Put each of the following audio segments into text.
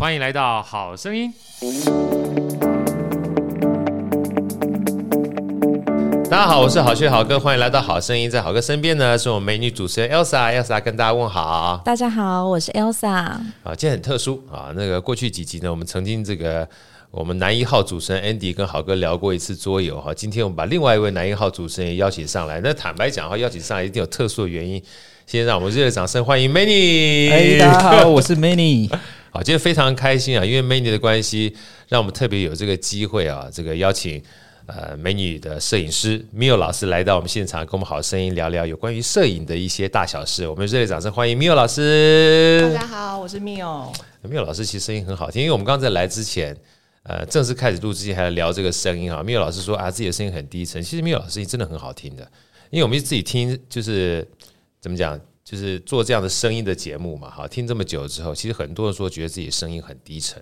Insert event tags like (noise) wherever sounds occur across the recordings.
欢迎来到好声音。大家好，我是好学好哥，欢迎来到好声音。在好哥身边呢，是我们美女主持人 Elsa，Elsa 跟大家问好。大家好，我是 Elsa。啊，今天很特殊啊，那个过去几集呢，我们曾经这个我们男一号主持人 Andy 跟好哥聊过一次桌游哈。今天我们把另外一位男一号主持人也邀请上来。那坦白讲的话，邀请上来一定有特殊的原因。先让我们热烈掌声欢迎 Manny。哎，大家好，我是 Manny。(laughs) 好，今天非常开心啊，因为 Manny 的关系，让我们特别有这个机会啊，这个邀请。呃，美女的摄影师 Mio 老师来到我们现场，跟我们好声音聊聊有关于摄影的一些大小事。我们热烈掌声欢迎 Mio 老师。大家好，我是 Mio。Mio 老师其实声音很好听，因为我们刚刚在来之前，呃，正式开始录之前还在聊这个声音啊。Mio 老师说啊，自己的声音很低沉，其实 Mio 老师声音真的很好听的，因为我们自己听就是怎么讲，就是做这样的声音的节目嘛，哈，听这么久之后，其实很多人说觉得自己声音很低沉。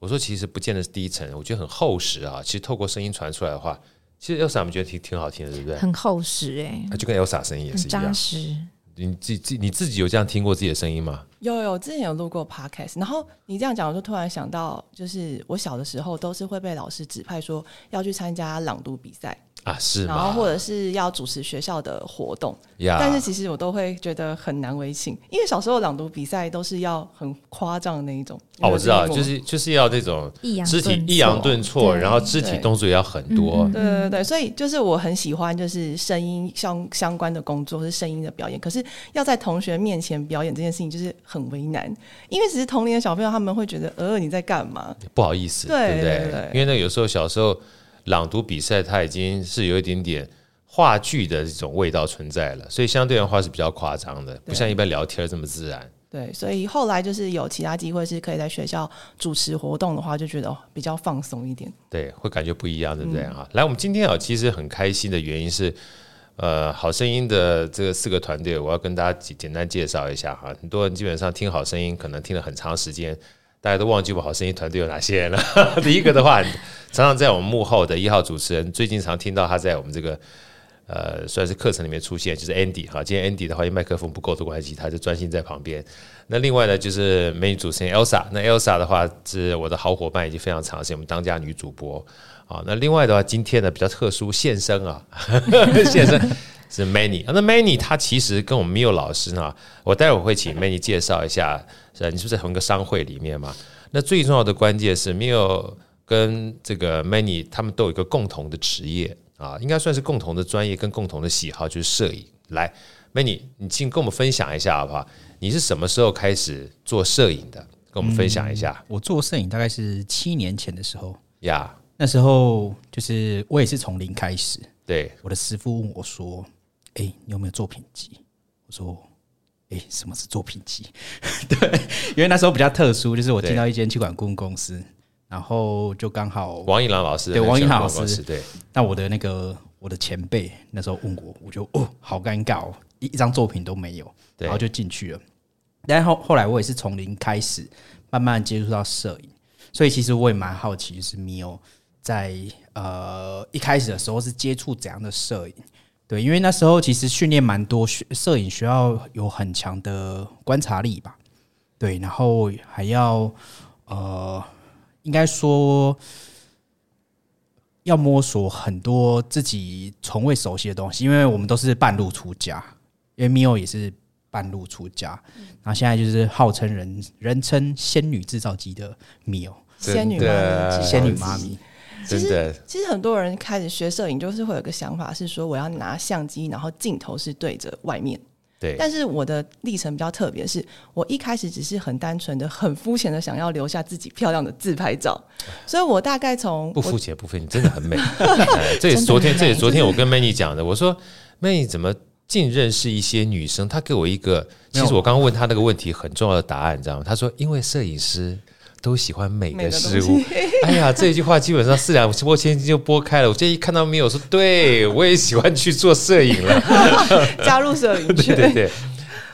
我说其实不见得是低沉，我觉得很厚实啊。其实透过声音传出来的话，其实 Elsa 我们觉得挺挺好听的，对不对？很厚实哎、欸，就跟 Elsa 声音也是一样。扎实。你自己你自己有这样听过自己的声音吗？有有，之前有录过 podcast。然后你这样讲，我就突然想到，就是我小的时候都是会被老师指派说要去参加朗读比赛。啊，是，然后或者是要主持学校的活动，yeah. 但是其实我都会觉得很难为情，因为小时候朗读比赛都是要很夸张的那一种。哦，我知道，就是就是要这种肢体抑扬顿挫，然后肢体动作也要很多。对对对对，所以就是我很喜欢就是声音相相关的工作是声音的表演，可是要在同学面前表演这件事情就是很为难，因为只是同龄的小朋友他们会觉得，呃，你在干嘛？不好意思，对，不对？对对对，因为那有时候小时候。朗读比赛，它已经是有一点点话剧的这种味道存在了，所以相对的话是比较夸张的，不像一般聊天这么自然。对，所以后来就是有其他机会是可以在学校主持活动的话，就觉得比较放松一点。对，会感觉不一样，对不对啊？来，我们今天啊，其实很开心的原因是，呃，好声音的这个四个团队，我要跟大家简简单介绍一下哈。很多人基本上听好声音，可能听了很长时间。大家都忘记我好声音团队有哪些人了。(laughs) 第一个的话，常常在我们幕后的一号主持人，最近常听到他在我们这个呃算是课程里面出现，就是 Andy 哈。今天 Andy 的话，因麦克风不够的关系，他就专心在旁边。那另外呢，就是美女主持人 Elsa。那 Elsa 的话是我的好伙伴，已经非常长时间，我们当家女主播啊。那另外的话，今天呢比较特殊，现身啊，(laughs) 现身。是 Manny，那 Manny 他其实跟我们 Mio 老师呢，我待会儿会请 Manny 介绍一下，是，你是不是在同一个商会里面嘛？那最重要的关键是 Mio 跟这个 Manny 他们都有一个共同的职业啊，应该算是共同的专业跟共同的喜好，就是摄影。来，Manny，你请跟我们分享一下好不好？你是什么时候开始做摄影的？跟我们分享一下。嗯、我做摄影大概是七年前的时候呀.那时候就是我也是从零开始。对，我的师傅问我说。哎、欸，你有没有作品集？我说，哎、欸，什么是作品集？(laughs) 对，因为那时候比较特殊，就是我进到一间气管顾问公司，然后就刚好王一郎老师，对，王一郎老师，对。那我的那个我的前辈那时候问我，我就哦，好尴尬哦，一一张作品都没有，然后就进去了。然后后来我也是从零开始，慢慢接触到摄影，所以其实我也蛮好奇，就是 Mio 在呃一开始的时候是接触怎样的摄影？对，因为那时候其实训练蛮多，摄影需要有很强的观察力吧。对，然后还要呃，应该说要摸索很多自己从未熟悉的东西，因为我们都是半路出家，因为 Mio 也是半路出家，然后现在就是号称人人称仙女制造机的 Mio，仙女妈咪，仙女妈咪。其实，其实很多人开始学摄影，就是会有个想法，是说我要拿相机，然后镜头是对着外面。对。但是我的历程比较特别，是我一开始只是很单纯的、很肤浅的想要留下自己漂亮的自拍照，所以我大概从不肤浅不肤浅，真的很美。这也是昨天，这也是昨天我跟 Manny 讲的。我说 Manny 怎么尽认识一些女生？她给我一个，其实我刚刚问她那个问题很重要的答案，你知道吗？她说因为摄影师。都喜欢美的事物。(laughs) 哎呀，这一句话基本上四两拨千斤就拨开了。我这一看到 Mio 说，对 (laughs) 我也喜欢去做摄影了，(laughs) 加入摄影圈。对对对，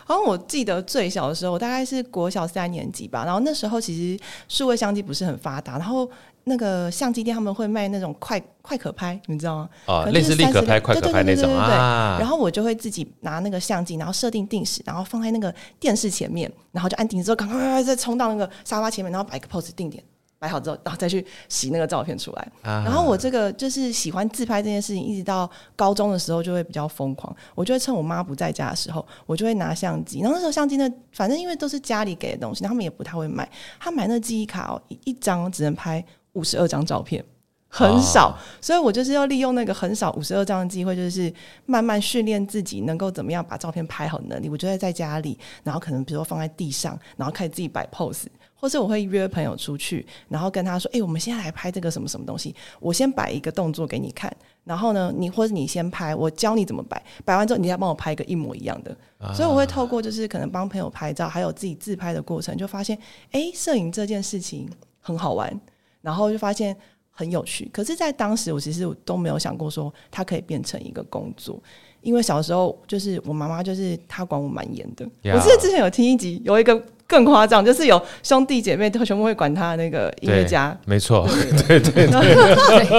然后我记得最小的时候，我大概是国小三年级吧。然后那时候其实数位相机不是很发达，然后那个相机店他们会卖那种快快可拍，你知道吗？啊，类似立可拍、快可拍那种啊。然后我就会自己拿那个相机，然后设定定时，然后放在那个电视前面，然后就按定时之后，赶快再冲到那个沙发前面，然后摆个 pose 定点。摆好之后，然后再去洗那个照片出来。然后我这个就是喜欢自拍这件事情，一直到高中的时候就会比较疯狂。我就会趁我妈不在家的时候，我就会拿相机。然后那时候相机呢，反正因为都是家里给的东西，他们也不太会买。他买那记忆卡哦，一张只能拍五十二张照片，很少。所以我就是要利用那个很少五十二张的机会，就是慢慢训练自己能够怎么样把照片拍好的能力。我就会在家里，然后可能比如说放在地上，然后开始自己摆 pose。或是我会约朋友出去，然后跟他说：“哎、欸，我们现在来拍这个什么什么东西。我先摆一个动作给你看，然后呢，你或者你先拍，我教你怎么摆。摆完之后，你再帮我拍一个一模一样的。啊、所以我会透过就是可能帮朋友拍照，还有自己自拍的过程，就发现，哎、欸，摄影这件事情很好玩，然后就发现很有趣。可是，在当时我其实都没有想过说它可以变成一个工作，因为小时候就是我妈妈就是她管我蛮严的。我记得之前有听一集，有一个。更夸张，就是有兄弟姐妹都全部会管他的那个音乐家，没错，对对 (laughs) 对。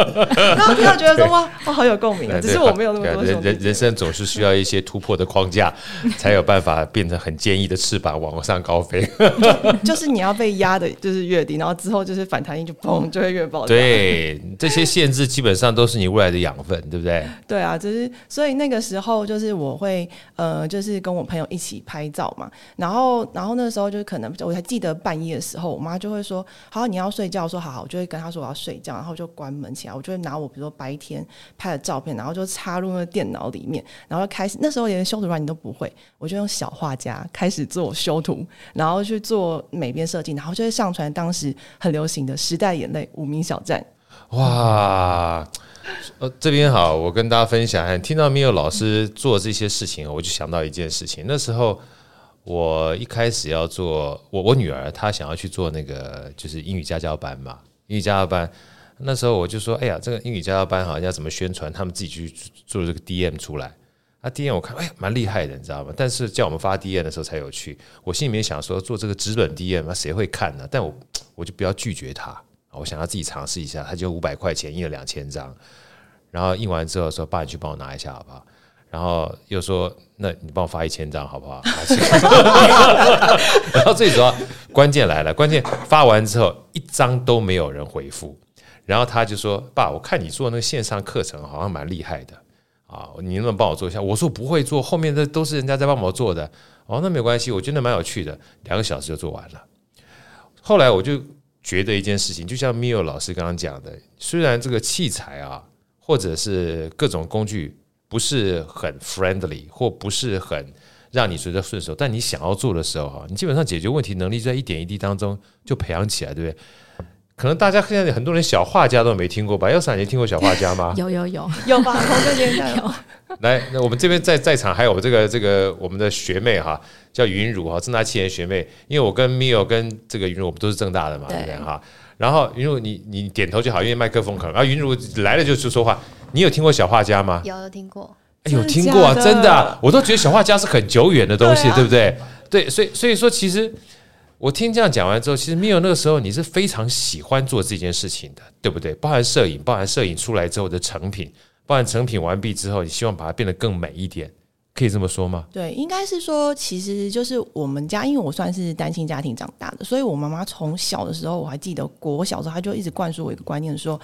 (laughs) 然后听到觉得说哇，(laughs) 哇，好有共鸣啊！只是我没有那么多人。人人生总是需要一些突破的框架，才有办法变成很坚毅的翅膀往上高飞。就是你要被压的，就是越低，然后之后就是反弹音就砰，就会越爆。对，这些限制基本上都是你未来的养分，对不对？对啊，就是所以那个时候就是我会呃，就是跟我朋友一起拍照嘛，然后然后那时候。就是可能我还记得半夜的时候，我妈就会说：“好，你要睡觉。”说：“好好。”我就会跟她说：“我要睡觉。”然后就关门起来，我就会拿我比如说白天拍的照片，然后就插入那个电脑里面，然后就开始那时候连修图软件都不会，我就用小画家开始做修图，然后去做美编设计，然后就会上传当时很流行的《时代眼泪》无名小站。哇，呃，这边好，我跟大家分享，听到 Mio 老师做这些事情，我就想到一件事情，那时候。我一开始要做我我女儿，她想要去做那个就是英语家教班嘛，英语家教班。那时候我就说，哎呀，这个英语家教班好像要怎么宣传？他们自己去做这个 DM 出来。啊，DM 我看，哎呀，蛮厉害的，你知道吗？但是叫我们发 DM 的时候才有趣。我心里面想说，做这个纸本 DM，那谁会看呢？但我我就不要拒绝他，我想要自己尝试一下。他就五百块钱印了两千张，然后印完之后说，爸，你去帮我拿一下好不好？然后又说：“那你帮我发一千张好不好？” (laughs) (laughs) 然后最主要关键来了，关键发完之后一张都没有人回复。然后他就说：“爸，我看你做那个线上课程好像蛮厉害的啊，你能不能帮我做一下？”我说：“不会做，后面的都是人家在帮我做的。”哦，那没关系，我觉得蛮有趣的，两个小时就做完了。后来我就觉得一件事情，就像 Mio 老师刚刚讲的，虽然这个器材啊，或者是各种工具。不是很 friendly 或不是很让你觉得顺手，但你想要做的时候哈，你基本上解决问题能力就在一点一滴当中就培养起来，对不对？可能大家现在很多人小画家都没听过吧？Elsa，你听过小画家吗？(laughs) 有有有有吧？同个年代 (laughs) 有。来，那我们这边在在场还有这个这个我们的学妹哈，叫云茹哈，正大七年学妹。因为我跟 Mio 跟这个云茹我们都是正大的嘛，对不对哈？然后云茹你你点头就好，因为麦克风可能。然后云茹来了就就说话。你有听过小画家吗？有，有听过。哎，有听过啊，真的，真的啊，我都觉得小画家是很久远的东西，对啊，对不对？对，所以所以说，其实我听这样讲完之后，其实 Mio 那个时候你是非常喜欢做这件事情的，对不对？包含摄影，包含摄影出来之后的成品，包含成品完毕之后，你希望把它变得更美一点。可以这么说吗？对，应该是说，其实就是我们家，因为我算是单亲家庭长大的，所以我妈妈从小的时候，我还记得，我小时候，她就一直灌输我一个观念，说，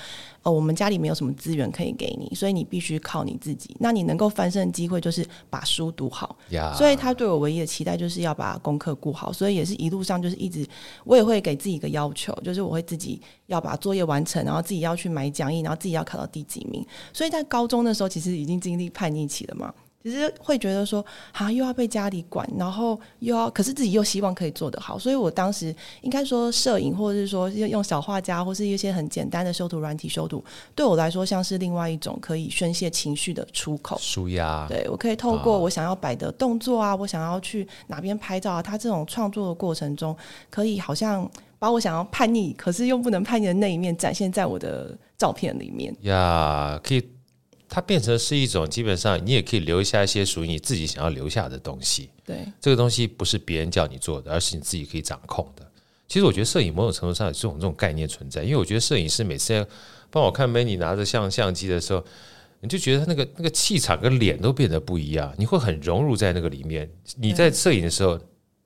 呃，我们家里没有什么资源可以给你，所以你必须靠你自己。那你能够翻身的机会，就是把书读好。所以她对我唯一的期待，就是要把功课顾好。所以也是一路上，就是一直，我也会给自己一个要求，就是我会自己要把作业完成，然后自己要去买讲义，然后自己要考到第几名。所以在高中的时候，其实已经经历叛逆期了嘛。其实会觉得说，啊，又要被家里管，然后又要，可是自己又希望可以做得好，所以我当时应该说，摄影或者是说用小画家，或是一些很简单的修图软体修图，对我来说像是另外一种可以宣泄情绪的出口，舒压。对，我可以透过我想要摆的动作啊，我想要去哪边拍照啊，他这种创作的过程中，可以好像把我想要叛逆，可是又不能叛逆的那一面展现在我的照片里面。呀，可以。它变成是一种基本上你也可以留下一些属于你自己想要留下的东西。对，这个东西不是别人叫你做的，而是你自己可以掌控的。其实我觉得摄影某种程度上有这种这种概念存在，因为我觉得摄影师每次帮我看 Manny 拿着相相机的时候，你就觉得他那个那个气场跟脸都变得不一样，你会很融入在那个里面。你在摄影的时候，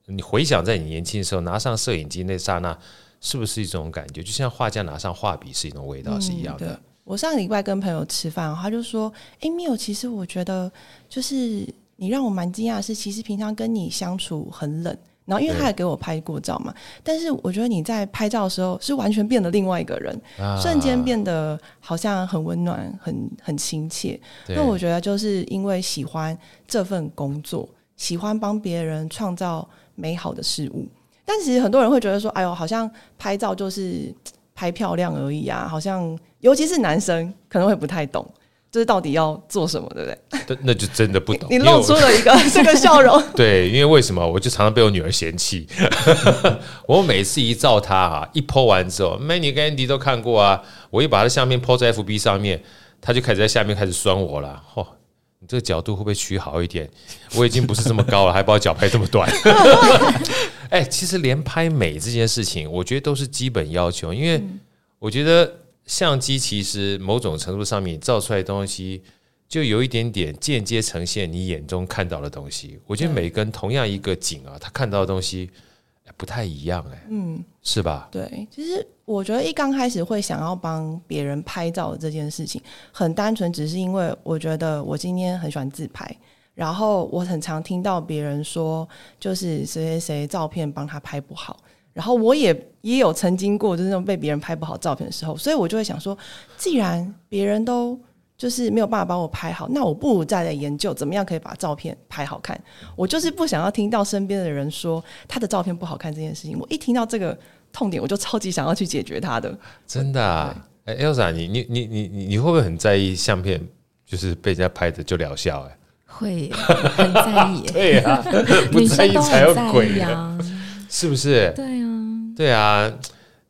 你回想在你年轻的时候拿上摄影机那刹那，是不是一种感觉？就像画家拿上画笔是一种味道是一样的。我上个礼拜跟朋友吃饭，他就说：“哎，Miu，其实我觉得就是你让我蛮惊讶的是，其实平常跟你相处很冷。然后因为他也给我拍过照嘛，但是我觉得你在拍照的时候是完全变了另外一个人，啊、瞬间变得好像很温暖、很很亲切。那我觉得就是因为喜欢这份工作，喜欢帮别人创造美好的事物。但其实很多人会觉得说：‘哎呦，好像拍照就是拍漂亮而已啊！’好像。”尤其是男生可能会不太懂，就是到底要做什么，对不对？那就真的不懂。(laughs) 你露出了一个 (laughs) 这个笑容。(laughs) 对，因为为什么？我就常常被我女儿嫌弃。我每次一照她啊，一 po 完之后，Manny 跟 Andy 都看过啊。我一把她相片 po 在 FB 上面，她就开始在下面开始酸我了。嚯，你这个角度会不会取好一点？(laughs) 我已经不是这么高了，还把我脚拍这么短。(laughs) 哎、欸，其实连拍美这件事情，我觉得都是基本要求，因为我觉得。相机其实某种程度上面照出来的东西，就有一点点间接呈现你眼中看到的东西。我觉得每个人同样一个景啊，他看到的东西不太一样，哎，嗯，是吧？对，其实我觉得一刚开始会想要帮别人拍照这件事情，很单纯，只是因为我觉得我今天很喜欢自拍，然后我很常听到别人说，就是谁谁谁照片帮他拍不好。然后我也也有曾经过，就是那种被别人拍不好照片的时候，所以我就会想说，既然别人都就是没有办法帮我拍好，那我不如再来研究怎么样可以把照片拍好看。我就是不想要听到身边的人说他的照片不好看这件事情。我一听到这个痛点，我就超级想要去解决它的。真的啊？哎，Elsa，你你你你你你会不会很在意相片就是被人家拍的就疗效？哎，会很在意。(laughs) 对呀，(laughs) 不在意才有鬼啊。是不是？对啊，对啊，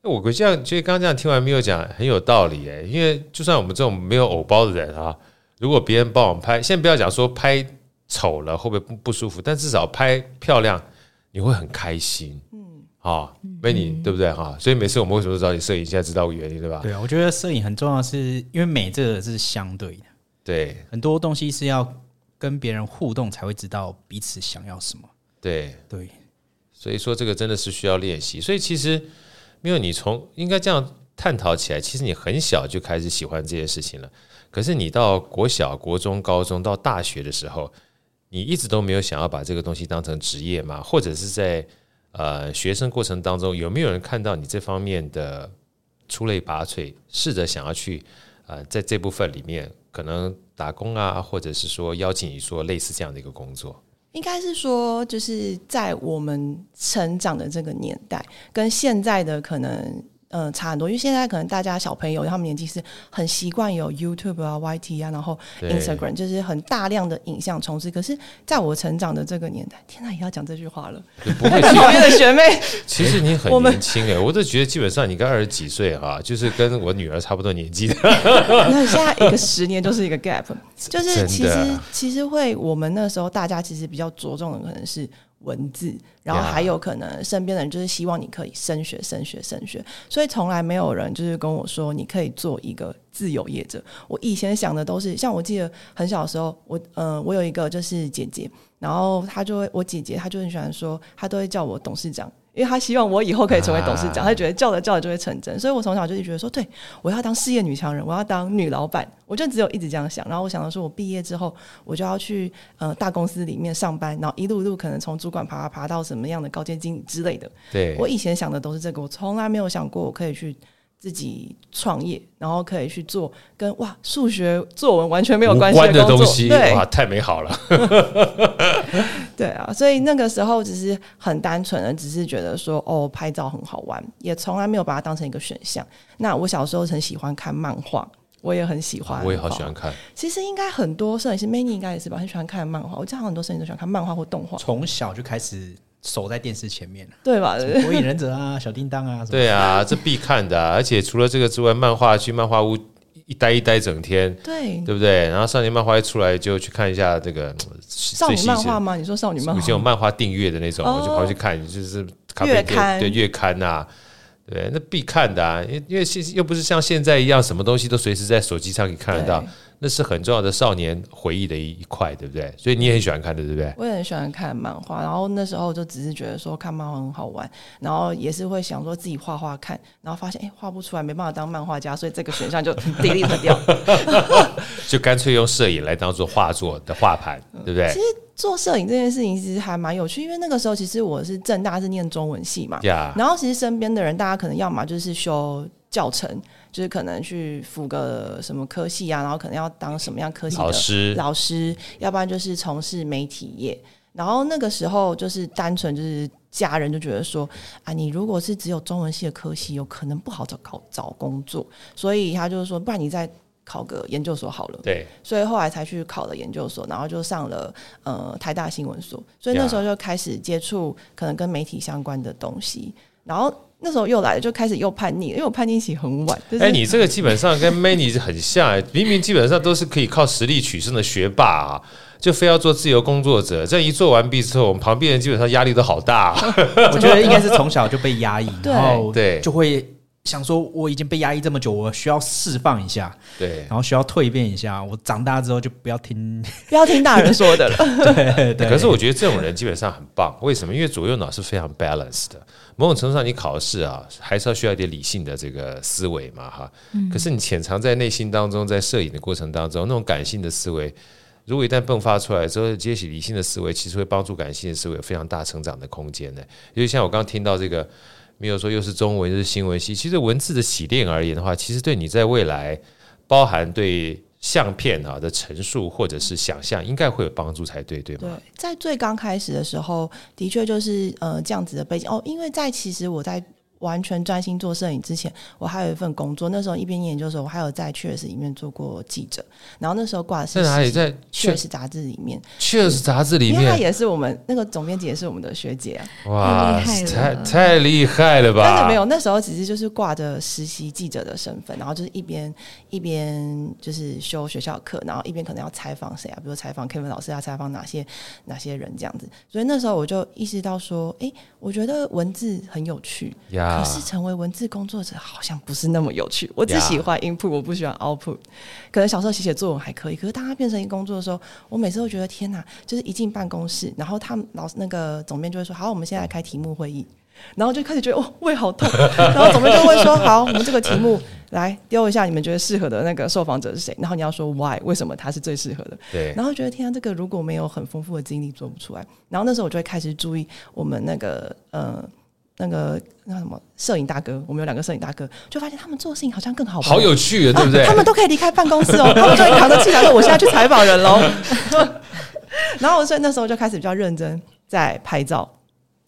我这样就刚刚这样听完 Miu 讲很有道理哎，因为就算我们这种没有偶包的人啊，如果别人帮我们拍，先不要讲说拍丑了会不会不不舒服，但至少拍漂亮你会很开心，嗯，啊，Manny 对不对哈？所以每次我们为什么找你摄影，现在知道原因对吧？对啊，我觉得摄影很重要，是因为美这个是相对的，对，很多东西是要跟别人互动才会知道彼此想要什么，对对。所以说这个真的是需要练习。所以其实没有你从应该这样探讨起来，其实你很小就开始喜欢这件事情了。可是你到国小、国中、高中到大学的时候，你一直都没有想要把这个东西当成职业嘛？或者是在呃学生过程当中，有没有人看到你这方面的出类拔萃，试着想要去呃在这部分里面可能打工啊，或者是说邀请你做类似这样的一个工作？应该是说，就是在我们成长的这个年代，跟现在的可能。嗯，差很多，因为现在可能大家小朋友他们年纪是很习惯有 YouTube 啊、YT 啊，然后 Instagram 就是很大量的影像充斥。可是，在我成长的这个年代，天哪，也要讲这句话了。不会，(laughs) 讨厌的学妹，(laughs) 其实你很年轻哎，我都觉得基本上你跟二十几岁哈，就是跟我女儿差不多年纪的。(laughs) 那现在一个十年就是一个 gap，就是其实其实会我们那时候大家其实比较着重的可能是。文字，然后还有可能身边的人就是希望你可以升学、升学、升学，所以从来没有人就是跟我说你可以做一个自由业者。我以前想的都是，像我记得很小的时候，我嗯、我有一个就是姐姐，然后她就会，我姐姐她就很喜欢说，她都会叫我董事长。因为他希望我以后可以成为董事长，他就觉得叫着叫着就会成真，所以我从小就觉得说，对，我要当事业女强人，我要当女老板，我就只有一直这样想。然后我想到说，我毕业之后，我就要去呃大公司里面上班，然后一路一路可能从主管爬爬爬到什么样的高阶经理之类的。对，我以前想的都是这个，我从来没有想过我可以去。自己创业，然后可以去做跟哇数学作文完全没有关系的东西对，哇，太美好了。(laughs) (laughs) 对啊，所以那个时候只是很单纯的，只是觉得说哦，拍照很好玩，也从来没有把它当成一个选项。那我小时候很喜欢看漫画，我也很喜欢，我也好喜欢看。其实应该很多摄影师，Manny 应该也是吧，很喜欢看漫画。我知道很多摄影师都喜欢看漫画或动画，从小就开始。守在电视前面，对吧？火影忍者啊，小叮当啊，对啊，这必看的啊。而且除了这个之外，漫画去漫画屋一待一待整天，对对不对？然后少年漫画一出来就去看一下这个少女漫画吗？你说少女漫画，以前有漫画订阅的那种，哦、我就跑去看，就是咖啡月刊对月刊啊，对，那必看的啊，因为因为现又不是像现在一样，什么东西都随时在手机上可以看得到。那是很重要的少年回忆的一一块，对不对？所以你也很喜欢看的，对不对？我也很喜欢看漫画，然后那时候就只是觉得说看漫画很好玩，然后也是会想说自己画画看，然后发现哎画不出来，没办法当漫画家，所以这个选项就 (laughs) delete 掉，(laughs) 就干脆用摄影来当做画作的画盘，对不对？其实做摄影这件事情其实还蛮有趣，因为那个时候其实我是正大是念中文系嘛.然后其实身边的人大家可能要么就是修教程。就是可能去辅个什么科系啊，然后可能要当什么样科系的老师，老师，要不然就是从事媒体业。然后那个时候就是单纯就是家人就觉得说啊，你如果是只有中文系的科系，有可能不好找搞找工作，所以他就是说，不然你再考个研究所好了。对，所以后来才去考了研究所，然后就上了呃台大新闻所，所以那时候就开始接触可能跟媒体相关的东西，然后。那时候又来了，就开始又叛逆，因为我叛逆期很晚。哎、就是欸，你这个基本上跟 Manny 很像，欸，明明基本上都是可以靠实力取胜的学霸啊，就非要做自由工作者。这样一做完毕之后，我们旁边人基本上压力都好大，啊。(laughs) 我觉得应该是从小就被压抑，(laughs) 对然后对，就会想说，我已经被压抑这么久，我需要释放一下，对，然后需要蜕变一下。我长大之后就不要听，(laughs) 不要听大人说的了。(laughs) 对对。可是我觉得这种人基本上很棒，为什么？因为左右脑是非常 balanced 的。某种程度上，你考试啊，还是要需要一点理性的这个思维嘛，哈。可是你潜藏在内心当中，在摄影的过程当中，那种感性的思维，如果一旦迸发出来之后，接起理性的思维，其实会帮助感性的思维有非常大成长的空间的。因为像我刚刚听到这个，没有说又是中文又是新闻系，其实文字的洗练而言的话，其实对你在未来，包含对。相片啊的陈述或者是想象，应该会有帮助才对，对吗？对，在最刚开始的时候，的确就是呃这样子的背景哦，因为在其实我在。完全专心做摄影之前，我还有一份工作。那时候一边念研究所，我还有在《Cheers》里面做过记者。然后那时候挂的是在哪里？在《Cheers》杂志里面，《Cheers》杂志里面，因为他也是我们那个总编辑，也是我们的学姐啊。哇，太太厉害了吧！但是没有，那时候其实就是挂着实习记者的身份，然后就是一边一边就是修学校课，然后一边可能要采访谁啊，比如采访 Kevin 老师，啊采访哪些哪些人这样子。所以那时候我就意识到说，哎，我觉得文字很有趣。可是成为文字工作者好像不是那么有趣。我只喜欢 input，我不喜欢 output。可能小时候写写作文还可以，可是当他变成一个工作的时候，我每次都觉得天哪！就是一进办公室，然后他们老师那个总编就会说：“好，我们现在开题目会议。”然后就开始觉得哦，胃好痛。然后总编就会说：“好，我们这个题目来丢一下，你们觉得适合的那个受访者是谁？然后你要说 why，为什么他是最适合的？对。然后觉得天啊，这个如果没有很丰富的经历，做不出来。然后那时候我就会开始注意我们那个呃。”那个那什么摄影大哥，我们有两个摄影大哥，就发现他们做的事情好像更好玩，好有趣啊，对不对？(laughs) 他们都可以离开办公室哦，他们就扛着器材说：“我现在去采访人喽。(laughs) ”然后，所以那时候就开始比较认真在拍照。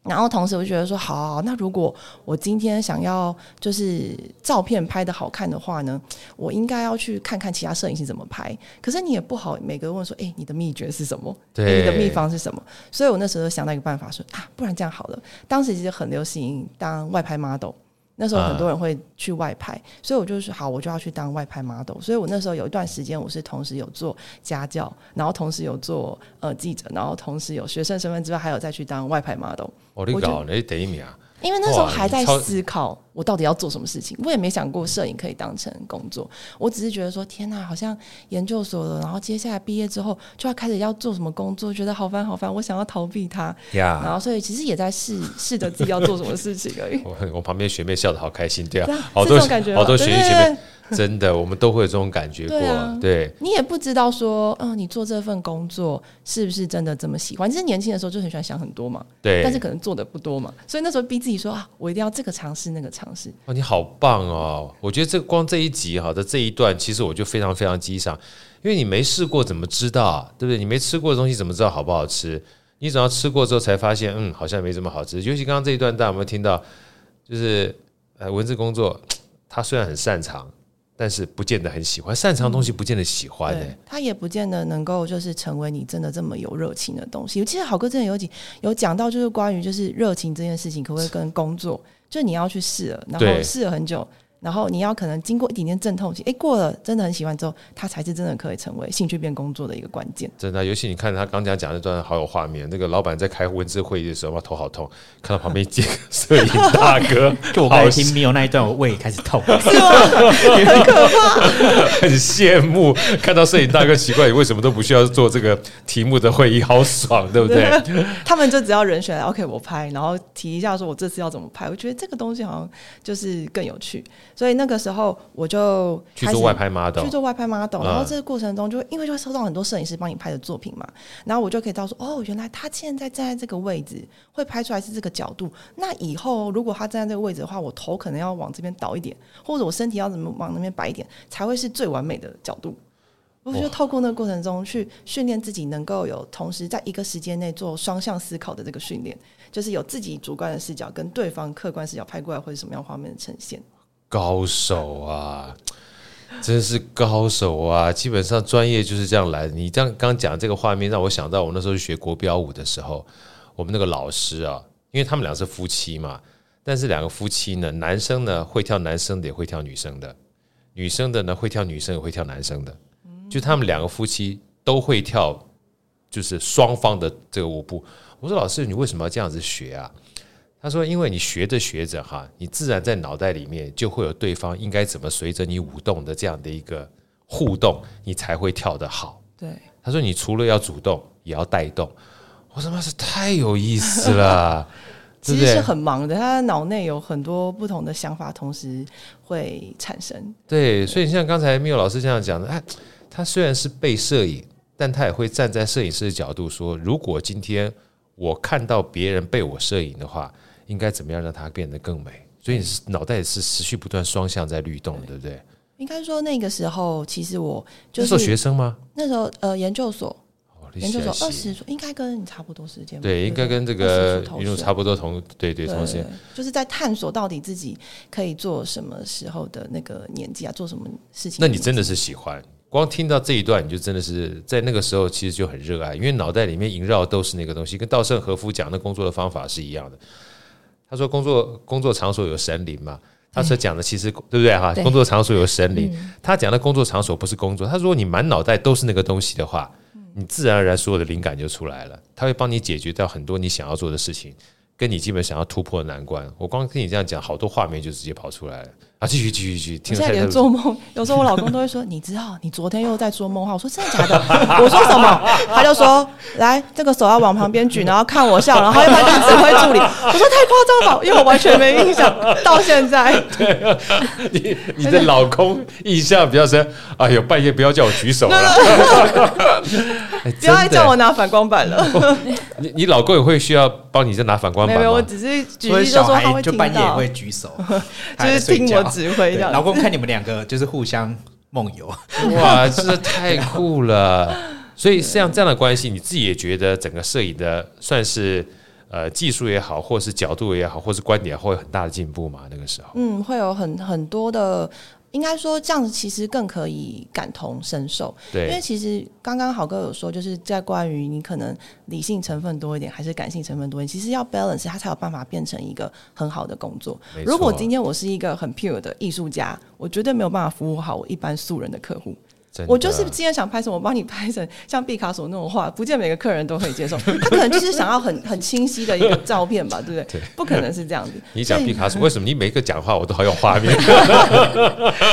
然后同时我就觉得说，好，好，好，那如果我今天想要就是照片拍的好看的话呢，我应该要去看看其他摄影师怎么拍。可是你也不好每个人问说，哎，你的秘诀是什么？对，你的秘方是什么？所以我那时候想到一个办法说，说啊，不然这样好了。当时其实很流行当外拍 model。那时候很多人会去外拍，啊、所以我就是好，我就要去当外拍 model。所以我那时候有一段时间，我是同时有做家教，然后同时有做呃记者，然后同时有学生身份之外，还有再去当外拍 model。哦、你搞你第一名啊！因为那时候还在思考我到底要做什么事情，我也没想过摄影可以当成工作。我只是觉得说，天呐，好像研究所了，然后接下来毕业之后就要开始要做什么工作，觉得好烦好烦，我想要逃避它。然后所以其实也在试试着自己要做什么事情而已。(laughs) 我我旁边学妹笑得好开心，对啊，对好多感觉好多学弟学妹。真的，我们都会有这种感觉过。对，你也不知道说，嗯、呃，你做这份工作是不是真的这么喜欢？其实年轻的时候就很喜欢想很多嘛。对。但是可能做的不多嘛，所以那时候逼自己说啊，我一定要这个尝试，那个尝试。哦，你好棒哦！我觉得这光这一集哈的这一段，其实我就非常非常激赏，因为你没试过怎么知道，对不对？你没吃过的东西怎么知道好不好吃？你只要吃过之后才发现，嗯，好像没这么好吃。尤其刚刚这一段，大家有没有听到？就是呃，文字工作，他虽然很擅长。但是不见得很喜欢，擅长的东西不见得喜欢的、欸，他也不见得能够就是成为你真的这么有热情的东西。我记得郝哥真的有几有讲到，就是关于就是热情这件事情，可不可以跟工作，就你要去试了，然后试了很久，然后你要可能经过一点点阵痛期，哎，过了真的很喜欢之后，它才是真的可以成为兴趣变工作的一个关键。真的，尤其你看他刚才讲那段好有画面，那个老板在开文字会议的时候，哇，头好痛，看到旁边几个摄影大哥，(laughs) 就我刚才听没有那一段，我胃开始痛，是吗？很可怕，很羡慕看到摄影大哥，奇怪，你为什么都不需要做这个题目的会议，好爽，对不对？对 (laughs) 他们就只要人选，OK，我拍，然后提一下说我这次要怎么拍，我觉得这个东西好像就是更有趣。所以那个时候我就去做外拍 model，去做外拍 model，然后这个过程中就因为就会收到很多摄影师帮你拍的作品嘛，然后我就可以到说哦，原来他现在站在这个位置会拍出来是这个角度，那以后如果他站在这个位置的话，我头可能要往这边倒一点，或者我身体要怎么往那边摆一点，才会是最完美的角度。我就透过那个过程中去训练自己，能够有同时在一个时间内做双向思考的这个训练，就是有自己主观的视角跟对方客观视角拍过来会是什么样画面的呈现。高手啊，真是高手啊！基本上专业就是这样来的。你这样刚讲这个画面，让我想到我那时候学国标舞的时候，我们那个老师啊，因为他们俩是夫妻嘛，但是两个夫妻呢，男生呢会跳男生的，也会跳女生的；女生的呢会跳女生，也会跳男生的。就他们两个夫妻都会跳，就是双方的这个舞步。我说老师，你为什么要这样子学啊？他说：“因为你学着学着哈，你自然在脑袋里面就会有对方应该怎么随着你舞动的这样的一个互动，你才会跳得好。”对，他说：“你除了要主动，也要带动。”我他：“妈，是太有意思了。(laughs) ”其实是很忙的，他脑内有很多不同的想法，同时会产生。对，所以像刚才 Miu 老师这样讲的，哎，他虽然是被摄影，但他也会站在摄影师的角度说：“如果今天我看到别人被我摄影的话。”应该怎么样让它变得更美？所以你是脑袋是持续不断双向在律动，对不对？应该说那个时候，其实我就是学生吗？那时候呃，研究所，哦、研究所二十岁，应该跟你差不多时间。对，应该跟这个云路差不多同，对对，对，同时间。就是在探索到底自己可以做什么时候的那个年纪啊，做什么事情？那你真的是喜欢？光听到这一段，你就真的是在那个时候其实就很热爱，因为脑袋里面萦绕都是那个东西，跟稻盛和夫讲的工作的方法是一样的。他说：“工作工作场所有神灵嘛？他所讲的其实对不对哈？工作场所有神灵，他讲的工作场所不是工作。他说你满脑袋都是那个东西的话，你自然而然所有的灵感就出来了。他会帮你解决掉很多你想要做的事情，跟你基本想要突破的难关。我光听你这样讲，好多画面就直接跑出来了。”啊，继续继续继续，听。现在连做梦，有时候我老公都会说：“你知道，你昨天又在做梦话。”我说：“真的假的？”我说什么？他就说：“来，这个手要往旁边举，然后看我笑，然后要不然就指挥助理。”我说：“太夸张了，因为我完全没印象，到现在。”对，你你的老公印象比较深。哎呦，半夜不要叫我举手 (laughs) 了，不要再叫我拿反光板了。你你老公也会需要帮你再拿反光板吗？没有，我只是举例，就说他会就半夜也会举手。(laughs) 就是听我指挥的，老公看你们两个就是互相梦游，哇，真的太酷了！所以像这样的关系，你自己也觉得整个摄影的算是呃技术也好，或是角度也好，或是观点会有很大的进步嘛？那个时候，嗯，会有很很多的。应该说这样子其实更可以感同身受，对，因为其实刚刚好哥有说，就是在关于你可能理性成分多一点还是感性成分多一点，其实要 balance 它才有办法变成一个很好的工作。如果今天我是一个很 pure 的艺术家，我绝对没有办法服务好我一般素人的客户。我就是今天想拍什么，我帮你拍成像毕卡索那种画，不见每个客人都可以接受。(laughs) 他可能就是想要很 (laughs) 很清晰的一个照片吧，对不对？(laughs) 对，不可能是这样子。你讲毕卡索，为什么你每一个讲话我都好用画面？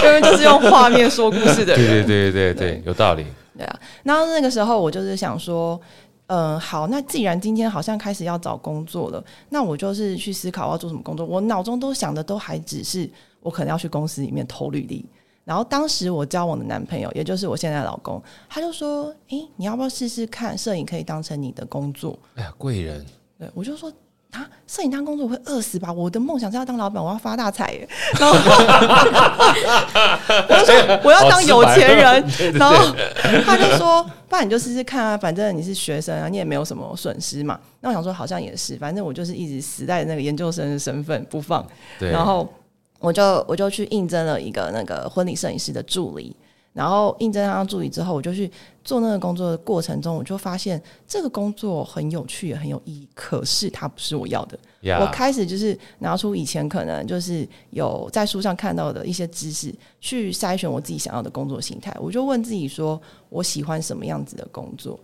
因为就是用画面说故事的人。对对对对对，有道理。对啊，然后那个时候我就是想说，嗯、呃，好，那既然今天好像开始要找工作了，那我就是去思考我要做什么工作。我脑中都想的都还只是我可能要去公司里面投履历。然后当时我交往的男朋友，也就是我现在的老公，他就说：“诶，你要不要试试看摄影可以当成你的工作？”哎呀，贵人！对，我就说啊，摄影当工作我会饿死吧？我的梦想是要当老板，我要发大财耶！(laughs) 然后我就说我要当有钱人。然后他就说：“不然你就试试看啊，反正你是学生啊，你也没有什么损失嘛。”那我想说，好像也是，反正我就是一直死在那个研究生的身份不放。对，然后。我就我就去应征了一个那个婚礼摄影师的助理，然后应征当助理之后，我就去做那个工作的过程中，我就发现这个工作很有趣，也很有意义。可是它不是我要的。我开始就是拿出以前可能就是有在书上看到的一些知识，去筛选我自己想要的工作形态。我就问自己说，我喜欢什么样子的工作？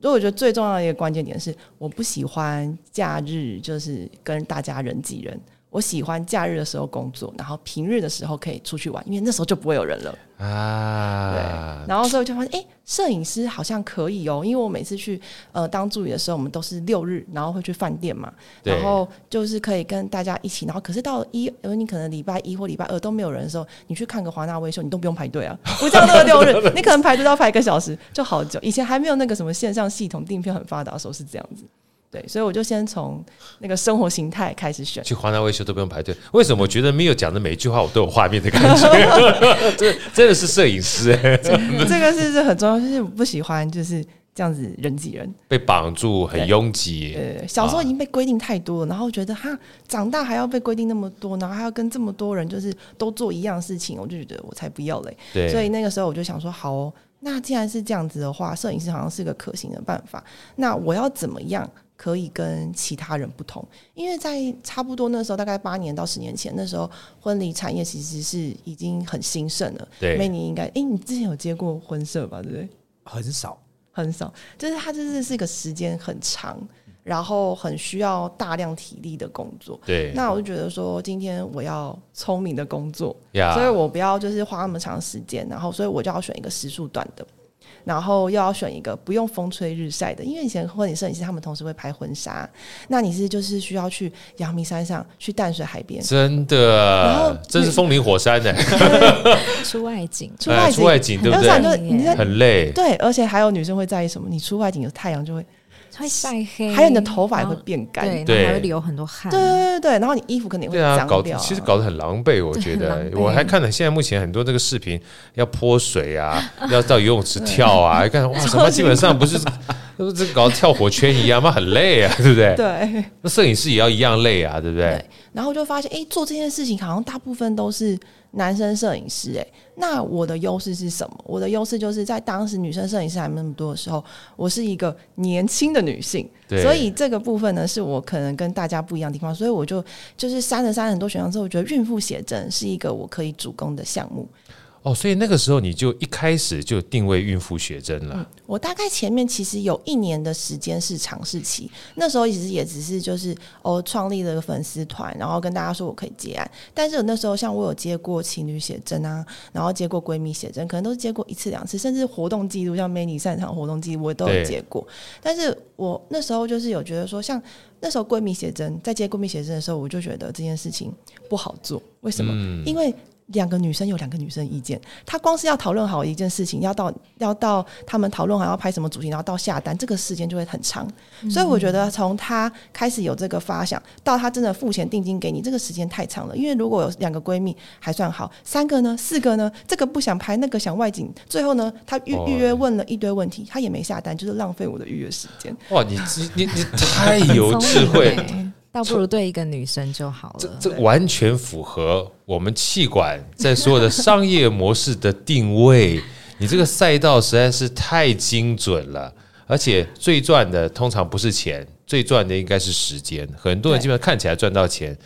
所以我觉得最重要的一个关键点是，我不喜欢假日就是跟大家人挤人。我喜欢假日的时候工作，然后平日的时候可以出去玩，因为那时候就不会有人了啊。对，然后所以我就发现，哎，摄影师好像可以哦，因为我每次去呃当助理的时候，我们都是六日，然后会去饭店嘛，然后就是可以跟大家一起。然后可是到一，因为你可能礼拜一或礼拜二都没有人的时候，你去看个华纳威秀，你都不用排队啊，不像那个六日，(laughs) 你可能排队都要排一个小时，就好久。以前还没有那个什么线上系统订票很发达的时候是这样子。对，所以我就先从那个生活形态开始选。去华南维修都不用排队，为什么？我觉得 Miu 讲的每一句话我都有画面的感觉，(laughs) 这真的是摄影师哎。这个是是很重要，就是我不喜欢就是这样子人挤人，被绑住很拥挤。对，小时候已经被规定太多了，然后觉得哈，长大还要被规定那么多，然后还要跟这么多人就是都做一样事情，我就觉得我才不要嘞。对，所以那个时候我就想说，好哦，那既然是这样子的话，摄影师好像是个可行的办法。那我要怎么样？可以跟其他人不同，因为在差不多那时候，大概八年到十年前，那时候婚礼产业其实是已经很兴盛了。对，那你应该，哎、欸，你之前有接过婚摄吧？对不对？很少，很少，就是它就是是一个时间很长，然后很需要大量体力的工作。对，那我就觉得说，今天我要聪明的工作.所以我不要就是花那么长时间，然后所以我就要选一个时数短的。然后又要选一个不用风吹日晒的，因为以前婚礼摄影师他们同时会拍婚纱，那你是就是需要去阳明山上去淡水海边，真的，然后真是风林火山呢，(laughs) 出外景，出外景，出外景，对不对？很累，对，而且还有女生会在意什么？你出外景有太阳就会。会晒黑，还有你的头发也会变干，对，还会流很多汗，对对对，然后你衣服肯定会脏掉，其实搞得很狼狈，我觉得。(laughs) 我还看了现在目前很多这个视频，要泼水啊，要到游泳池跳啊，(laughs) 看哇，什么基本上不是，(laughs) 都是这搞跳火圈一样嘛，很累啊，对不对？对，那摄影师也要一样累啊，对不对？对然后就发现，哎，做这件事情好像大部分都是。男生摄影师，哎，那我的优势是什么？我的优势就是在当时女生摄影师还没那么多的时候，我是一个年轻的女性，对所以这个部分呢，是我可能跟大家不一样的地方，所以我就就是删了删很多选项之后，我觉得孕妇写真是一个我可以主攻的项目。哦，所以那个时候你就一开始就定位孕妇写真了。嗯，我大概前面其实有一年的时间是尝试期，那时候其实也只是就是哦创立了个粉丝团，然后跟大家说我可以接案。但是那时候像我有接过情侣写真啊，然后接过闺蜜写真，可能都是接过一次两次，甚至活动记录像 Manny 擅长活动记录我都有接过。但是我那时候就是有觉得说，像那时候闺蜜写真在接闺蜜写真的时候，我就觉得这件事情不好做。为什么？嗯，因为。两个女生有两个女生意见，她光是要讨论好一件事情，要到要到他们讨论好要拍什么主题，然后到下单，这个时间就会很长。嗯、所以我觉得从她开始有这个发想，到她真的付钱定金给你，这个时间太长了。因为如果有两个闺蜜还算好，三个呢，四个呢，这个不想拍，那个想外景，最后呢，她预预约问了一堆问题，她也没下单，就是浪费我的预约时间。哇，你你你太有智慧。倒不如对一个女生就好了。这这完全符合我们气管在所有的商业模式的定位。(laughs) 你这个赛道实在是太精准了，而且最赚的通常不是钱，最赚的应该是时间。很多人基本上看起来赚到钱，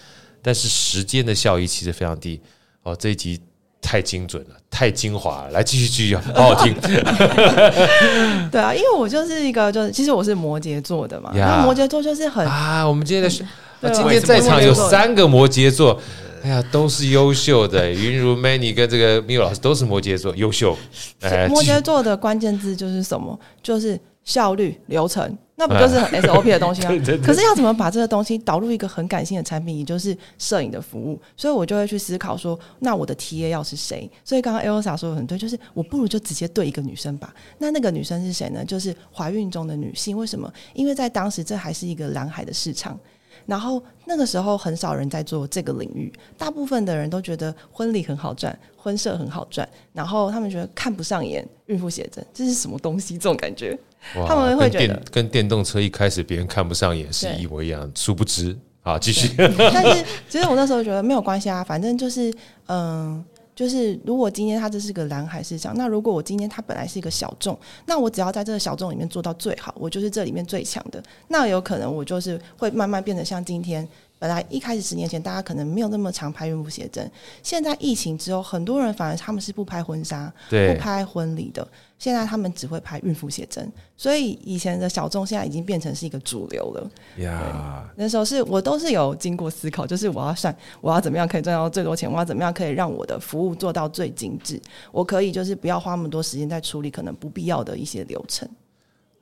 但是时间的效益其实非常低。哦，这一集太精准了，太精华了。来继续继续，好好听。(laughs) 对啊，因为我就是一个，就是其实我是摩羯座的嘛。那.摩羯座就是很啊，我们今天的。今天在场有三个摩羯座，哎呀，都是优秀的。云如 Manny 跟这个 Miu 老师都是摩羯座，优秀。哎，摩羯座的关键字就是什么？就是效率、流程，那不就是很 SOP 的东西吗？(laughs) 对对对，可是要怎么把这个东西导入一个很感性的产品，也就是摄影的服务？所以我就会去思考说，那我的 TA 要是谁？所以刚刚 Elsa 说的很对，就是我不如就直接对一个女生吧。那那个女生是谁呢？就是怀孕中的女性。为什么？因为在当时这还是一个蓝海的市场。然后那个时候很少人在做这个领域，大部分的人都觉得婚礼很好赚，婚摄很好赚，然后他们觉得看不上眼孕妇写真，这是什么东西？这种感觉，(laughs) 他们会觉得跟电，跟电动车一开始别人看不上眼是一模一样，殊不知啊，继续。但是其实我那时候觉得没有关系啊，反正就是嗯。就是如果今天它这是个蓝海市场，那如果我今天它本来是一个小众，那我只要在这个小众里面做到最好，我就是这里面最强的，那有可能我就是会慢慢变得像今天。本来一开始十年前，大家可能没有那么常拍孕妇写真。现在疫情之后，很多人反而他们是不拍婚纱、不拍婚礼的。现在他们只会拍孕妇写真，所以以前的小众现在已经变成是一个主流了。呀，那时候是我都是有经过思考，就是我要算我要怎么样可以赚到最多钱，我要怎么样可以让我的服务做到最精致，我可以就是不要花那么多时间在处理可能不必要的一些流程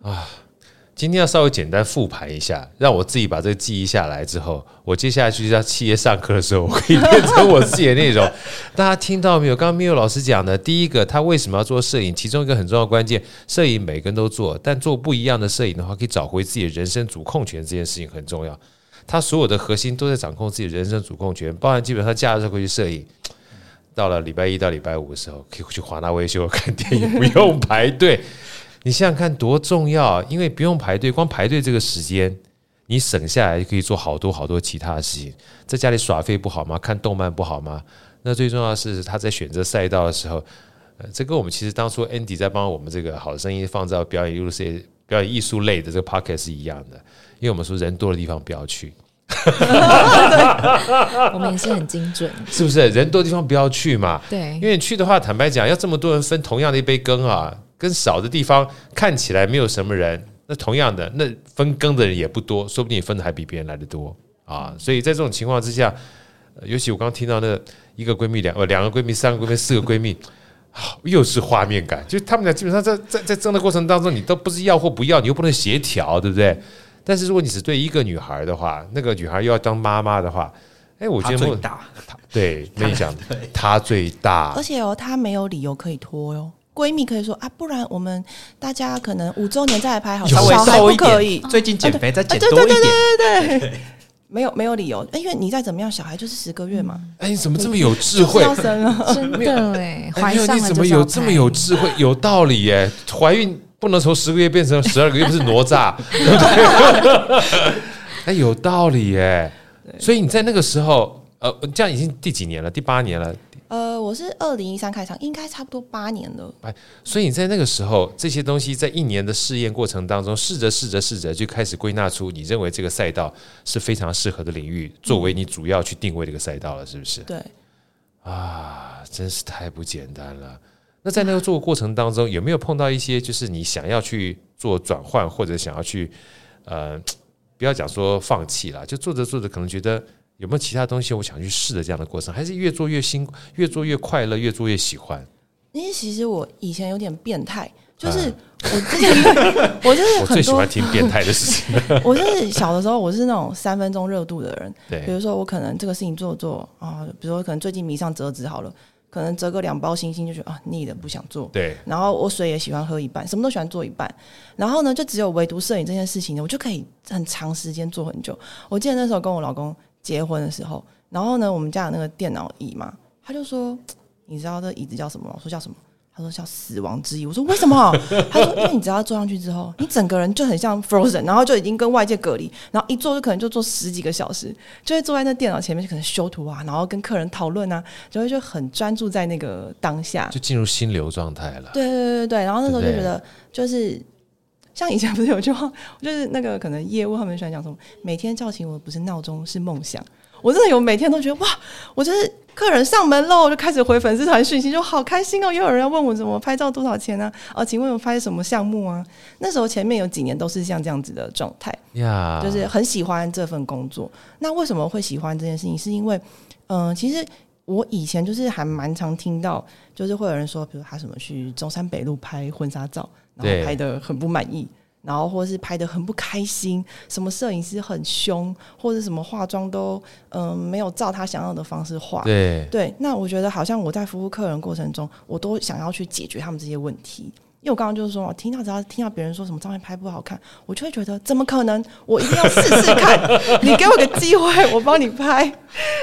啊。今天要稍微简单复盘一下，让我自己把这个记忆下来之后，我接下来去在企业上课的时候，我可以变成我自己的内容。(laughs) 大家听到没有？刚刚 Miu 老师讲的，第一个，他为什么要做摄影？其中一个很重要关键，摄影每个人都做，但做不一样的摄影的话，可以找回自己的人生主控权，这件事情很重要。他所有的核心都在掌控自己的人生主控权，包含基本上假日会去摄影，到了礼拜一到礼拜五的时候，可以去华纳维修看电影，不用排队。你想想看多重要，啊因为不用排队，光排队这个时间你省下来就，可以做好多好多其他的事情。在家里耍废不好吗？看动漫不好吗？那最重要的是他在选择赛道的时候，呃，这跟我们其实当初 Andy 在帮我们这个好声音放在表演艺术类、表演艺术类的这个 Podcast 是一样的，因为我们说人多的地方不要去，(laughs) 我们也是很精准，是不是？人多的地方不要去嘛？对，因为你去的话，坦白讲，要这么多人分同样的一杯羹啊。跟少的地方看起来没有什么人，那同样的，那分羹的人也不多，说不定你分的还比别人来的多啊！所以在这种情况之下，尤其我刚刚听到那一个闺蜜两呃两个闺蜜三个闺蜜四个闺蜜，又是画面感，就他们俩基本上在在在争的过程当中，你都不是要或不要，你又不能协调，对不对？但是如果你只对一个女孩的话，那个女孩又要当妈妈的话，哎，我觉得最大，对，没讲她最大，而且哦，她没有理由可以拖哟。闺蜜可以说啊，不然我们大家可能五周年再来拍好，稍微瘦一点，可以。(laughs) 最近减肥再减多一点，对对对对对，(laughs) 没有没有理由，因为你再怎么样，小孩就是十个月嘛。哎，你怎么这么有智慧？生了，(laughs) 真的哎，怀上了你怎么有这么有智慧？有道理耶，怀孕不能从十个月变成十二个月，不是哪吒，对不对？哎，有道理耶。所以你在那个时候，呃，这样已经第几年了？第八年了。呃，我是二零一三开场，应该差不多八年了。哎，所以你在那个时候，这些东西在一年的试验过程当中，试着试着试着，就开始归纳出你认为这个赛道是非常适合的领域，作为你主要去定位这个赛道了，是不是？对。啊，真是太不简单了。那在那个做过程当中，有没有碰到一些就是你想要去做转换，或者想要去呃，不要讲说放弃了，就做着做着可能觉得。有没有其他东西我想去试的这样的过程？还是越做越新，越做越快乐，越做越喜欢？因为其实我以前有点变态，就是我之前 (laughs) 我就是我最喜欢听变态的事情。(laughs) 我就是小的时候，我是那种三分钟热度的人。对，比如说我可能这个事情做做啊，比如说可能最近迷上折纸好了，可能折个两包星星就觉得啊腻了，不想做。对。然后我水也喜欢喝一半，什么都喜欢做一半。然后呢，就只有唯独摄影这件事情呢，我就可以很长时间做很久。我记得那时候跟我老公。结婚的时候，然后呢，我们家有那个电脑椅嘛，他就说：“你知道这椅子叫什么吗？”我说：“叫什么？”他说：“叫死亡之椅。”我说：“为什么？”他说：“因为你只要坐上去之后，你整个人就很像 Frozen，然后就已经跟外界隔离，然后一坐就可能就坐十几个小时，就会坐在那电脑前面，就可能修图啊，然后跟客人讨论啊，就会就很专注在那个当下，就进入心流状态了。”对对对对，然后那时候就觉得就是。像以前不是有句话，就是那个可能业务他们喜欢讲什么，每天叫醒我不是闹钟，是梦想。我真的有每天都觉得哇，我就是客人上门喽，我就开始回粉丝团讯息，就好开心哦。又有人要问我怎么拍照多少钱呢？啊？(laughs) 哦，请问我拍什么项目啊？那时候前面有几年都是像这样子的状态.就是很喜欢这份工作。那为什么会喜欢这件事情？是因为嗯、呃，其实我以前就是还蛮常听到，就是会有人说，比如他什么去中山北路拍婚纱照。然后拍的很不满意，然后或是拍的很不开心，什么摄影师很凶，或者什么化妆都嗯、呃、没有照他想要的方式化。对对，那我觉得好像我在服务客人过程中，我都想要去解决他们这些问题。因为我刚刚就是说，我听到只要听到别人说什么照片拍不好看，我就会觉得怎么可能？我一定要试试看，(laughs) 你给我个机会，我帮你拍。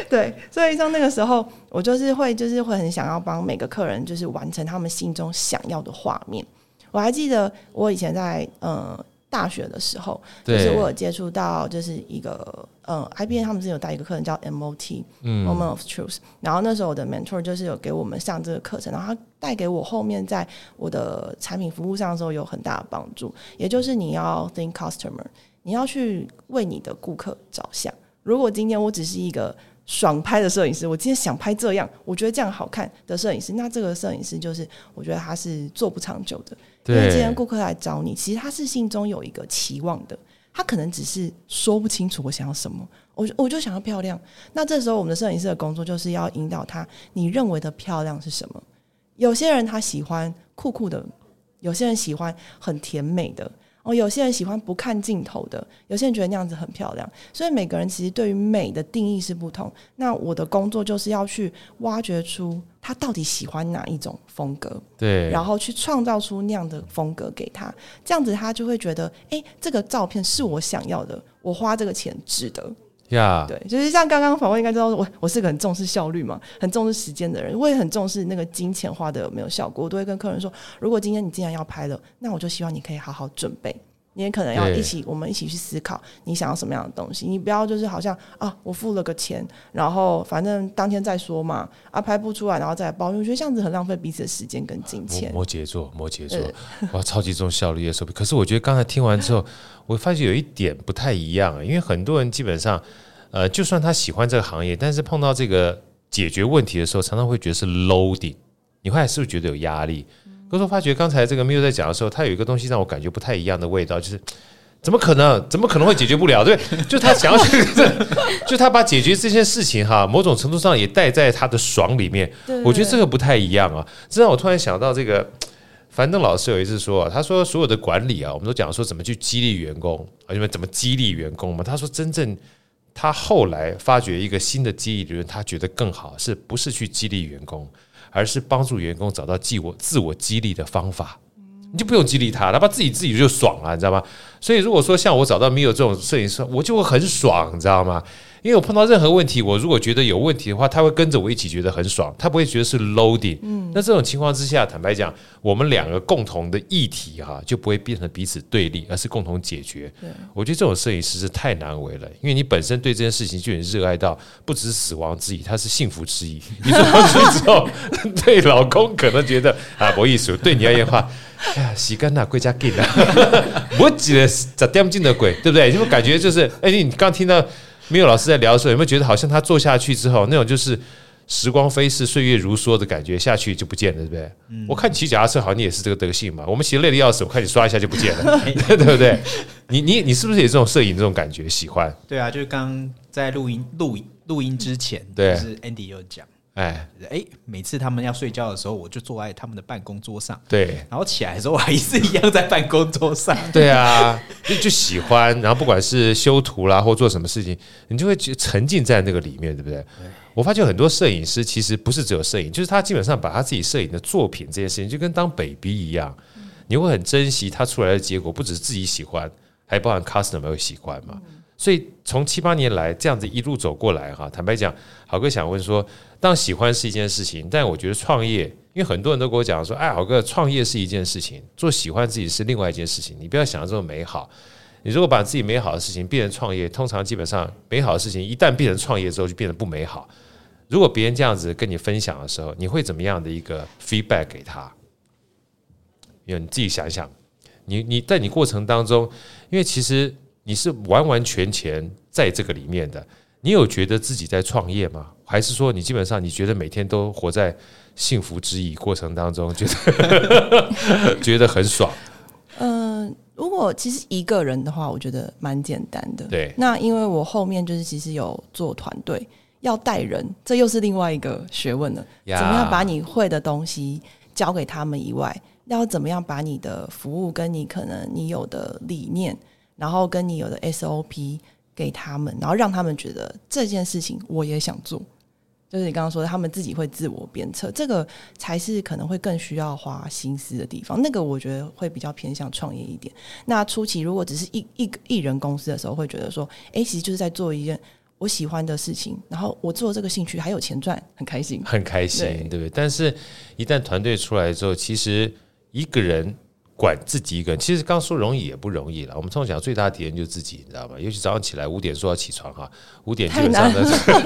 对，所以像那个时候，我就是会就是会很想要帮每个客人，就是完成他们心中想要的画面。我还记得我以前在呃大学的时候，就是我有接触到，就是一个呃，IBM 他们是有带一个课程叫 MOT，嗯，Moment of Truth。然后那时候我的 mentor 就是有给我们上这个课程，然后他带给我后面在我的产品服务上的时候有很大的帮助。也就是你要 think customer，你要去为你的顾客着想。如果今天我只是一个爽拍的摄影师，我今天想拍这样，我觉得这样好看的摄影师，那这个摄影师就是我觉得他是做不长久的。因为今天顾客来找你，其实他是心中有一个期望的，他可能只是说不清楚我想要什么，我我就想要漂亮。那这时候我们的摄影师的工作就是要引导他，你认为的漂亮是什么？有些人他喜欢酷酷的，有些人喜欢很甜美的。哦，有些人喜欢不看镜头的，有些人觉得那样子很漂亮，所以每个人其实对于美的定义是不同。那我的工作就是要去挖掘出他到底喜欢哪一种风格，对，然后去创造出那样的风格给他，这样子他就会觉得，哎，这个照片是我想要的，我花这个钱值得。呀对，就是像刚刚访问应该知道，我我是个很重视效率嘛，很重视时间的人，我也很重视那个金钱花的有没有效果，我都会跟客人说，如果今天你既然要拍了，那我就希望你可以好好准备，你也可能要一起，我们一起去思考你想要什么样的东西，你不要就是好像啊，我付了个钱，然后反正当天再说嘛，啊拍不出来，然后再来抱怨，我觉得这样子很浪费彼此的时间跟金钱。摩羯座，摩羯座，(laughs) 哇，超级重效率的手笔。可是我觉得刚才听完之后，(laughs) 我发现有一点不太一样，因为很多人基本上。呃，就算他喜欢这个行业，但是碰到这个解决问题的时候，常常会觉得是 loading。你后来是不是觉得有压力？可是我发觉刚才这个 Miu 在讲的时候，他有一个东西让我感觉不太一样的味道，就是怎么可能？怎么可能会解决不了？对，(laughs) 就他想要去，(laughs) 就他把解决这件事情哈，某种程度上也带在他的爽里面。我觉得这个不太一样啊。这让我突然想到，这个樊登老师有一次说，他说所有的管理啊，我们都讲说怎么去激励员工，因为怎么激励员工嘛？他说真正。他后来发掘一个新的激励理论，他觉得更好，是不是去激励员工，而是帮助员工找到自我自我激励的方法。你就不用激励他，他怕自己自己就爽了，你知道吗？所以如果说像我找到 Mio 这种摄影师，我就会很爽，你知道吗？因为我碰到任何问题，我如果觉得有问题的话，他会跟着我一起觉得很爽，他不会觉得是 loading。嗯，那这种情况之下，坦白讲，我们两个共同的议题哈，就不会变成彼此对立，而是共同解决。对，我觉得这种摄影师是太难为了，因为你本身对这件事情就很热爱到，不只是死亡之意，他是幸福之意。你说完之后，对老公可能觉得啊，不好意思，对你而言的话，哎呀，洗干呐，归家紧了，(laughs) 我记得咋点进的鬼，对不对？因为感觉就是，哎，你刚听到。没有老师在聊的时候，有没有觉得好像他坐下去之后，那种就是时光飞逝、岁月如梭的感觉，下去就不见了，对不对？嗯、我看骑脚踏车好像你也是这个德性嘛。我们骑累的要死，我看你刷一下就不见了，(laughs) 对不对？你你你是不是也这种摄影这种感觉？喜欢？对啊，就是刚在录音录录音之前，对，就是 Andy 有讲。哎哎，每次他们要睡觉的时候，我就坐在他们的办公桌上。对，然后起来的时候，我还是一样在办公桌上。对啊，就就喜欢。然后不管是修图啦，或做什么事情，你就会沉浸在那个里面，对不对？对，我发现很多摄影师其实不是只有摄影，就是他基本上把他自己摄影的作品这件事情，就跟当 baby 一样，你会很珍惜他出来的结果，不只是自己喜欢，还包含 customer 会喜欢嘛。所以从七八年来这样子一路走过来哈，坦白讲，好哥想问说，当喜欢是一件事情，但我觉得创业，因为很多人都跟我讲说，哎，郝哥，创业是一件事情，做喜欢自己是另外一件事情，你不要想的这么美好。你如果把自己美好的事情变成创业，通常基本上美好的事情一旦变成创业之后，就变得不美好。如果别人这样子跟你分享的时候，你会怎么样的一个 feedback 给他？因为你自己想一想，你你在你过程当中，因为其实。你是完完全全在这个里面的，你有觉得自己在创业吗？还是说你基本上你觉得每天都活在幸福之意过程当中，觉得 (laughs) 觉得很爽？嗯、呃，如果其实一个人的话，我觉得蛮简单的。对，那因为我后面就是其实有做团队，要带人，这又是另外一个学问了。呀怎么样把你会的东西交给他们以外，要怎么样把你的服务跟你可能你有的理念。然后跟你有的 SOP 给他们，然后让他们觉得这件事情我也想做，就是你刚刚说的，他们自己会自我鞭策，这个才是可能会更需要花心思的地方。那个我觉得会比较偏向创业一点。那初期如果只是一一个艺人公司的时候，会觉得说，哎，其实就是在做一件我喜欢的事情，然后我做这个兴趣还有钱赚，很开心，很开心，对，对不对？但是，一旦团队出来之后，其实一个人。管自己一个人，其实刚说容易也不容易了。我们通常讲最大的敌人就是自己，你知道吗？尤其早上起来五点说要起床哈，五点基本上呢，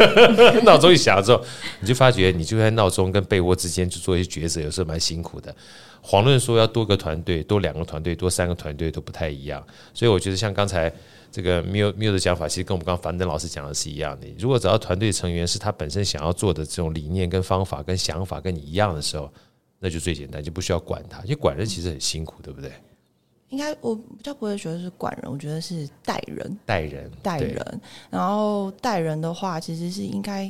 (laughs) 闹钟一响之后，你就发觉你就在闹钟跟被窝之间去做一些抉择，有时候蛮辛苦的。遑论说要多个团队，多两个团队，多三个团队都不太一样。所以我觉得像刚才这个 Miu Miu 的讲法，其实跟我们刚刚樊登老师讲的是一样的。如果找到团队成员是他本身想要做的这种理念跟方法跟想法跟你一样的时候。那就最简单，就不需要管他，因为管人其实很辛苦，对不对？应该我比较不会觉得是管人，我觉得是带人，带人，带人。然后带人的话，其实是应该。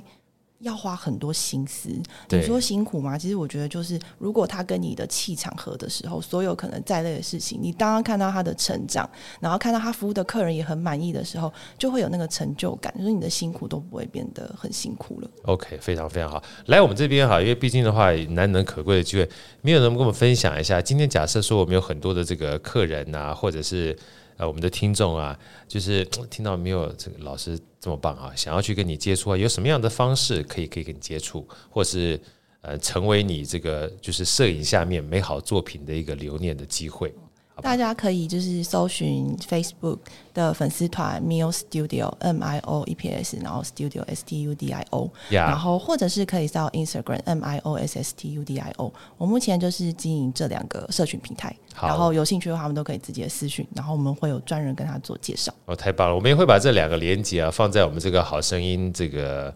要花很多心思，你说辛苦吗？其实我觉得就是，如果他跟你的气场合的时候，所有可能在累的事情，你当他看到他的成长，然后看到他服务的客人也很满意的时候，就会有那个成就感，就是你的辛苦都不会变得很辛苦了。OK，非常非常好。来我们这边哈，因为毕竟的话难能可贵的机会，没有人跟我们分享一下。今天假设说我们有很多的这个客人啊，或者是。呃，我们的听众啊，就是听到没有这个老师这么棒啊，想要去跟你接触啊，有什么样的方式可以可以跟你接触，或是呃，成为你这个就是摄影下面美好作品的一个留念的机会。大家可以就是搜寻 Facebook 的粉丝团 Mio Studio M I O E P S，然后 Studio S T U D I O，Yeah. 然后或者是可以到 Instagram M I O S S T U D I O。我目前就是经营这两个社群平台，然后有兴趣的话，他们都可以直接私讯，然后我们会有专人跟他做介绍。哦，太棒了！我们也会把这两个连接啊放在我们这个好声音这个。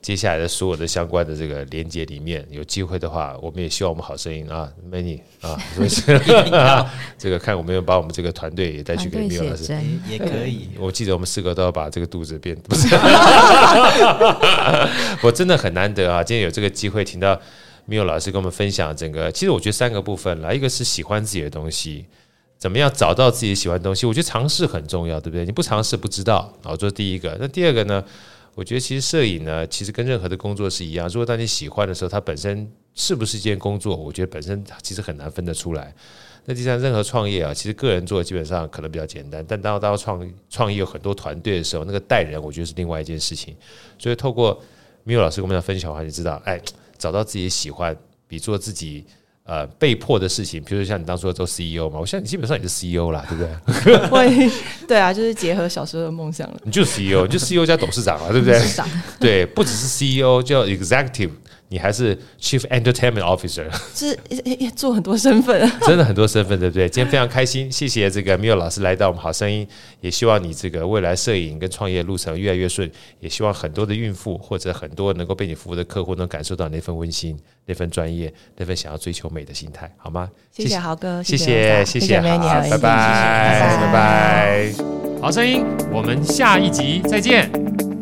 接下来的所有的相关的这个连接里面，有机会的话，我们也希望我们好声音啊，Many 啊，(laughs) 所以这个看我们有把我们这个团队也带去给 Miu 老师，也可以。我记得我们四个都要把这个肚子变，(laughs) 不是，我真的很难得啊，今天有这个机会听到 Miu 老师跟我们分享整个，其实我觉得三个部分啦，一个是喜欢自己的东西，怎么样找到自己喜欢的东西，我觉得尝试很重要，对不对？你不尝试不知道。好，这是第一个。那第二个呢？我觉得其实摄影呢，其实跟任何的工作是一样。如果当你喜欢的时候，它本身是不是一件工作？我觉得本身其实很难分得出来。那就像，任何创业啊，其实个人做基本上可能比较简单，但当当创创业有很多团队的时候，那个带人，我觉得是另外一件事情。所以透过 Miu 老师跟我们的分享的话，你知道，哎，找到自己喜欢，比做自己。呃，被迫的事情，比如说像你当初做 CEO 嘛，我现在你基本上也是 CEO 啦，对不对？(laughs) 会，对啊，就是结合小时候的梦想了。你就是 CEO，你就 CEO 加董事长啊，对不对？董事长对，不只是 CEO，叫 Executive。你还是 Chief Entertainment Officer，是做很多身份，(laughs) 真的很多身份，对不对？今天非常开心，谢谢这个 Miu 老师来到我们好声音，也希望你这个未来摄影跟创业路程越来越顺，也希望很多的孕妇或者很多能够被你服务的客户能感受到那份温馨、那份专业、那份想要追求美的心态，好吗？谢谢豪哥，谢谢谢谢，好，拜拜拜拜，好声音，我们下一集再见。